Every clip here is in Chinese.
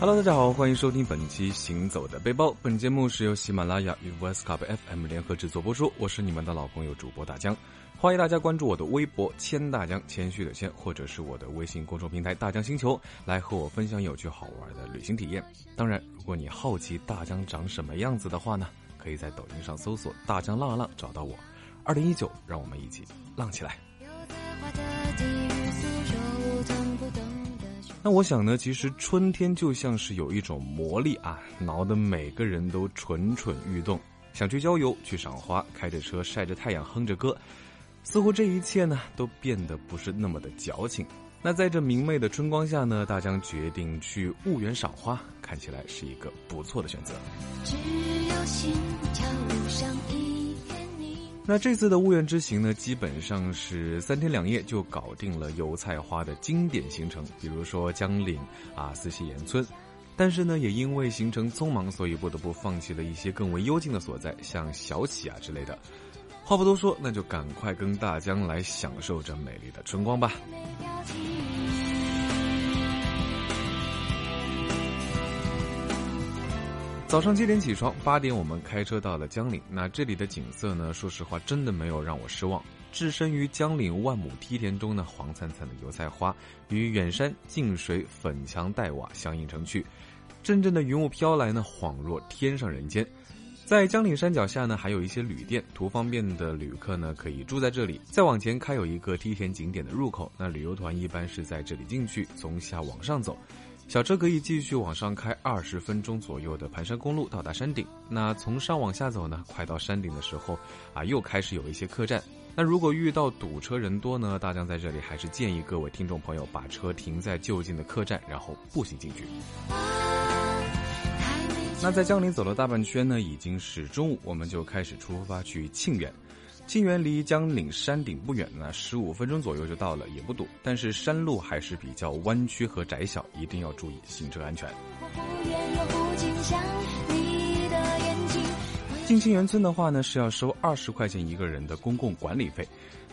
Hello，大家好，欢迎收听本期《行走的背包》。本节目是由喜马拉雅与 Westcup FM 联合制作播出。我是你们的老朋友主播大江，欢迎大家关注我的微博“谦大江”，谦虚的谦，或者是我的微信公众平台“大江星球”，来和我分享有趣好玩的旅行体验。当然，如果你好奇大江长什么样子的话呢，可以在抖音上搜索“大江浪浪”找到我。二零一九，让我们一起浪起来。那我想呢，其实春天就像是有一种魔力啊，挠得每个人都蠢蠢欲动，想去郊游、去赏花，开着车晒着太阳哼着歌，似乎这一切呢都变得不是那么的矫情。那在这明媚的春光下呢，大江决定去婺源赏花，看起来是一个不错的选择。只有心跳上一那这次的婺源之行呢，基本上是三天两夜就搞定了油菜花的经典行程，比如说江岭啊、四溪岩村。但是呢，也因为行程匆忙，所以不得不放弃了一些更为幽静的所在，像小企啊之类的。话不多说，那就赶快跟大江来享受这美丽的春光吧。早上七点起床，八点我们开车到了江岭。那这里的景色呢？说实话，真的没有让我失望。置身于江岭万亩梯田中呢，黄灿灿的油菜花与远山近水、粉墙黛瓦相映成趣。阵阵的云雾飘来呢，恍若天上人间。在江岭山脚下呢，还有一些旅店，图方便的旅客呢可以住在这里。再往前开有一个梯田景点的入口，那旅游团一般是在这里进去，从下往上走。小车可以继续往上开二十分钟左右的盘山公路到达山顶。那从上往下走呢，快到山顶的时候啊，又开始有一些客栈。那如果遇到堵车人多呢，大江在这里还是建议各位听众朋友把车停在就近的客栈，然后步行进去。那在江陵走了大半圈呢，已经是中午，我们就开始出发去庆元。庆元离江岭山顶不远呢，十五分钟左右就到了，也不堵。但是山路还是比较弯曲和窄小，一定要注意行车安全。进庆元村的话呢，是要收二十块钱一个人的公共管理费。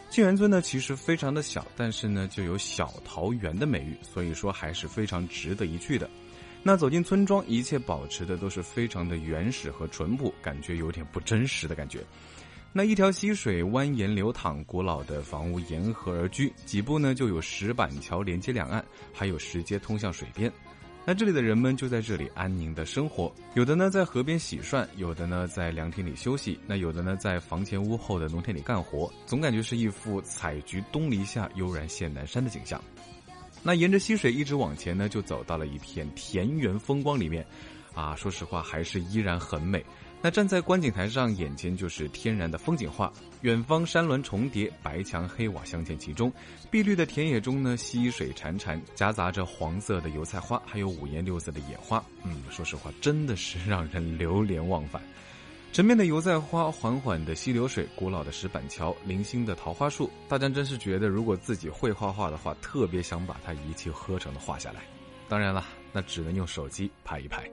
庆元村呢其实非常的小，但是呢就有小桃园的美誉，所以说还是非常值得一去的。那走进村庄，一切保持的都是非常的原始和淳朴，感觉有点不真实的感觉。那一条溪水蜿蜒流淌，古老的房屋沿河而居，几步呢就有石板桥连接两岸，还有石阶通向水边。那这里的人们就在这里安宁的生活，有的呢在河边洗涮，有的呢在凉亭里休息，那有的呢在房前屋后的农田里干活，总感觉是一幅采菊东篱下，悠然见南山的景象。那沿着溪水一直往前呢，就走到了一片田园风光里面，啊，说实话还是依然很美。那站在观景台上，眼前就是天然的风景画，远方山峦重叠，白墙黑瓦镶嵌其中。碧绿的田野中呢，溪水潺潺，夹杂着黄色的油菜花，还有五颜六色的野花。嗯，说实话，真的是让人流连忘返。沉面的油菜花，缓缓的溪流水，古老的石板桥，零星的桃花树，大家真是觉得，如果自己会画画的话，特别想把它一气呵成的画下来。当然了，那只能用手机拍一拍。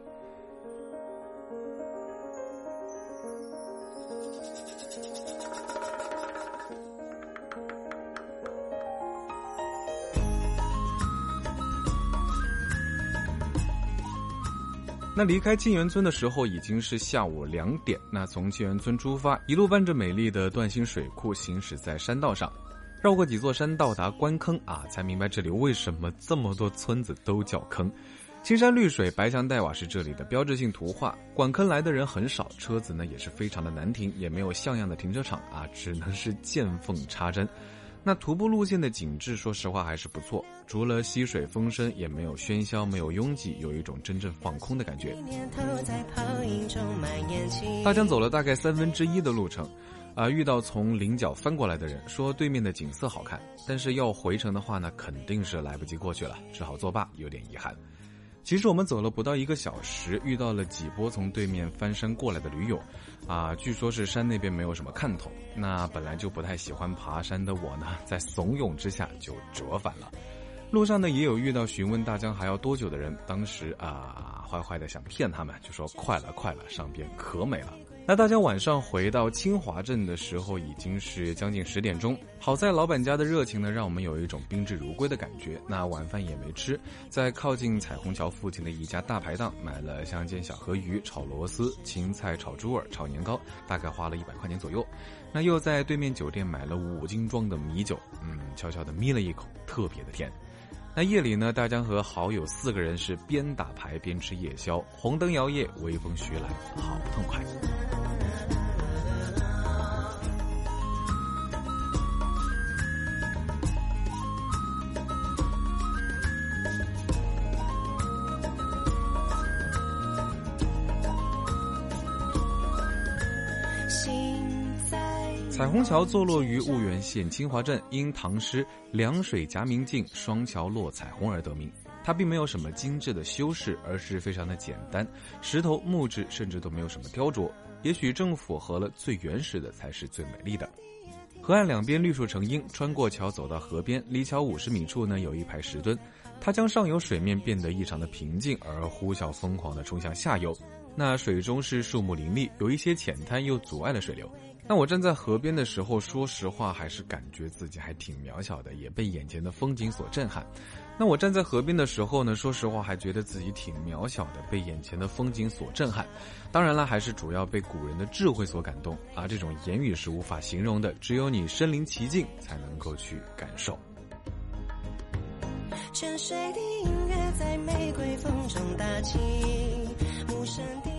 那离开沁园村的时候已经是下午两点。那从沁园村出发，一路伴着美丽的段心水库行驶在山道上，绕过几座山，到达关坑啊，才明白这里为什么这么多村子都叫坑。青山绿水，白墙黛瓦是这里的标志性图画。管坑来的人很少，车子呢也是非常的难停，也没有像样的停车场啊，只能是见缝插针。那徒步路线的景致，说实话还是不错。除了溪水风声，也没有喧嚣，没有拥挤，有一种真正放空的感觉。大江走了大概三分之一的路程，啊，遇到从菱角翻过来的人，说对面的景色好看，但是要回程的话呢，肯定是来不及过去了，只好作罢，有点遗憾。其实我们走了不到一个小时，遇到了几波从对面翻山过来的驴友，啊，据说是山那边没有什么看头。那本来就不太喜欢爬山的我呢，在怂恿之下就折返了。路上呢也有遇到询问大江还要多久的人，当时啊，坏坏的想骗他们，就说快了快了，上边可美了。那大家晚上回到清华镇的时候，已经是将近十点钟。好在老板家的热情呢，让我们有一种宾至如归的感觉。那晚饭也没吃，在靠近彩虹桥附近的一家大排档买了香煎小河鱼、炒螺丝、青菜炒猪耳、炒年糕，大概花了一百块钱左右。那又在对面酒店买了五斤装的米酒，嗯，悄悄的眯了一口，特别的甜。那夜里呢，大江和好友四个人是边打牌边吃夜宵，红灯摇曳，微风徐来，好不痛快。彩虹桥坐落于婺源县清华镇，因唐诗“两水夹明镜，双桥落彩虹”而得名。它并没有什么精致的修饰，而是非常的简单，石头、木质甚至都没有什么雕琢。也许正符合了最原始的才是最美丽的。河岸两边绿树成荫，穿过桥走到河边，离桥五十米处呢有一排石墩，它将上游水面变得异常的平静，而呼啸疯狂地冲向下游。那水中是树木林立，有一些浅滩又阻碍了水流。那我站在河边的时候，说实话还是感觉自己还挺渺小的，也被眼前的风景所震撼。那我站在河边的时候呢，说实话还觉得自己挺渺小的，被眼前的风景所震撼。当然了，还是主要被古人的智慧所感动啊！这种言语是无法形容的，只有你身临其境才能够去感受。沉睡的音乐在玫瑰风中打起。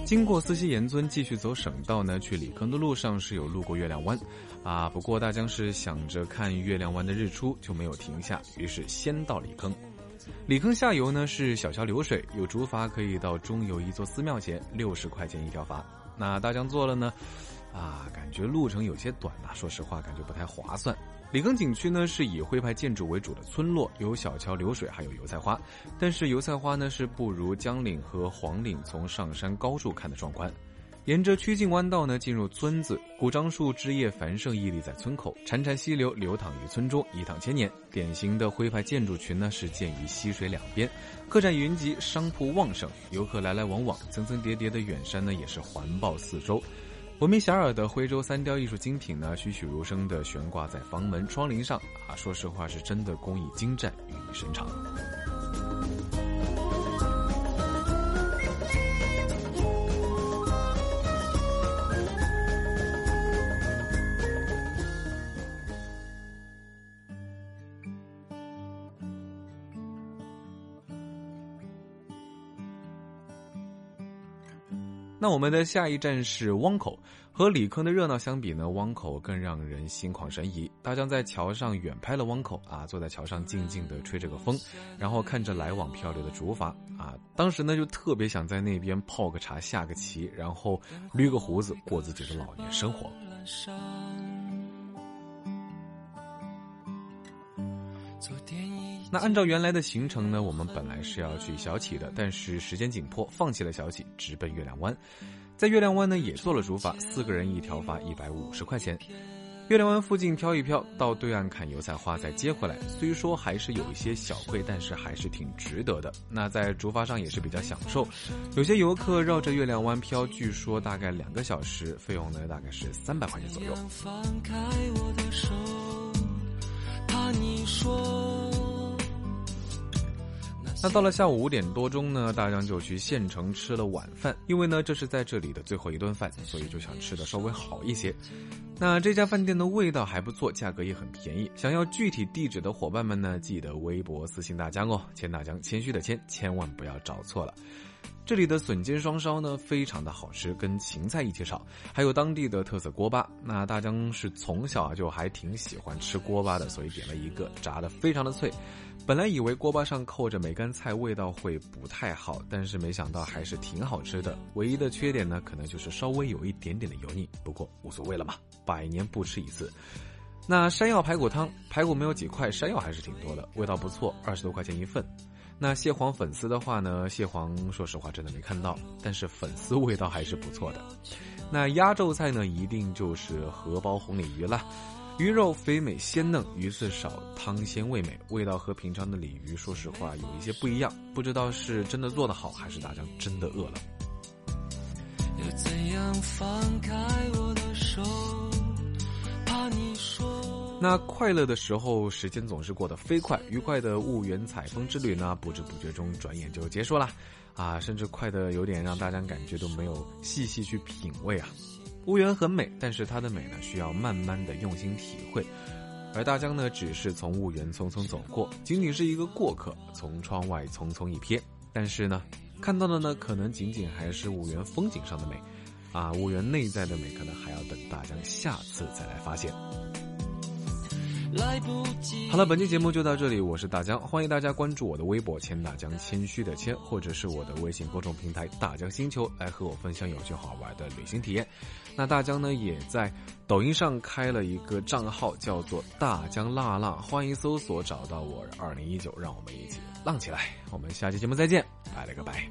经过思溪岩村，继续走省道呢，去理坑的路上是有路过月亮湾，啊，不过大江是想着看月亮湾的日出，就没有停下，于是先到理坑。理坑下游呢是小桥流水，有竹筏可以到中游一座寺庙前，六十块钱一条筏。那大江坐了呢，啊，感觉路程有些短呐，说实话感觉不太划算。里坑景区呢是以徽派建筑为主的村落，有小桥流水，还有油菜花。但是油菜花呢是不如江岭和黄岭从上山高处看的壮观。沿着曲径弯道呢进入村子，古樟树枝叶繁盛屹立在村口，潺潺溪流流淌于村中，一淌千年。典型的徽派建筑群呢是建于溪水两边，客栈云集，商铺旺盛，游客来来往往，层层叠叠的远山呢也是环抱四周。闻名遐迩的徽州三雕艺术精品呢，栩栩如生地悬挂在房门窗棂上啊！说实话，是真的工艺精湛，寓意深长。那我们的下一站是汪口，和李坑的热闹相比呢，汪口更让人心旷神怡。大江在桥上远拍了汪口啊，坐在桥上静静的吹着个风，然后看着来往漂流的竹筏啊，当时呢就特别想在那边泡个茶、下个棋，然后捋个胡子，过自己的老年生活。那按照原来的行程呢，我们本来是要去小企的，但是时间紧迫，放弃了小企，直奔月亮湾。在月亮湾呢，也做了竹筏，四个人一条筏，一百五十块钱。月亮湾附近飘一飘，到对岸看油菜花，再接回来。虽说还是有一些小贵，但是还是挺值得的。那在竹筏上也是比较享受。有些游客绕着月亮湾飘，据说大概两个小时，费用呢大概是三百块钱左右。放开我的手怕你说那到了下午五点多钟呢，大江就去县城吃了晚饭，因为呢这是在这里的最后一顿饭，所以就想吃的稍微好一些。那这家饭店的味道还不错，价格也很便宜。想要具体地址的伙伴们呢，记得微博私信大江哦，千大江谦虚的谦，千万不要找错了。这里的笋尖双烧呢，非常的好吃，跟芹菜一起炒，还有当地的特色锅巴。那大江是从小就还挺喜欢吃锅巴的，所以点了一个，炸的非常的脆。本来以为锅巴上扣着梅干菜，味道会不太好，但是没想到还是挺好吃的。唯一的缺点呢，可能就是稍微有一点点的油腻，不过无所谓了嘛，百年不吃一次。那山药排骨汤，排骨没有几块，山药还是挺多的，味道不错，二十多块钱一份。那蟹黄粉丝的话呢？蟹黄说实话真的没看到，但是粉丝味道还是不错的。那压轴菜呢，一定就是荷包红鲤鱼了。鱼肉肥美鲜嫩，鱼刺少，汤鲜味美，味道和平常的鲤鱼说实话有一些不一样。不知道是真的做的好，还是大家真的饿了。那快乐的时候，时间总是过得飞快，愉快的婺源采风之旅呢，不知不觉中转眼就结束了，啊，甚至快的有点让大家感觉都没有细细去品味啊。婺源很美，但是它的美呢，需要慢慢的用心体会。而大江呢，只是从婺源匆匆走过，仅仅是一个过客，从窗外匆匆一瞥。但是呢，看到的呢，可能仅仅还是婺源风景上的美，啊，婺源内在的美，可能还要等大江下次再来发现。来不及。好了，本期节目就到这里，我是大江，欢迎大家关注我的微博“千大江”，谦虚的谦，或者是我的微信公众平台“大江星球”，来和我分享有趣好玩的旅行体验。那大江呢，也在抖音上开了一个账号，叫做“大江辣浪”，欢迎搜索找到我。二零一九，让我们一起浪起来！我们下期节目再见，拜了个拜。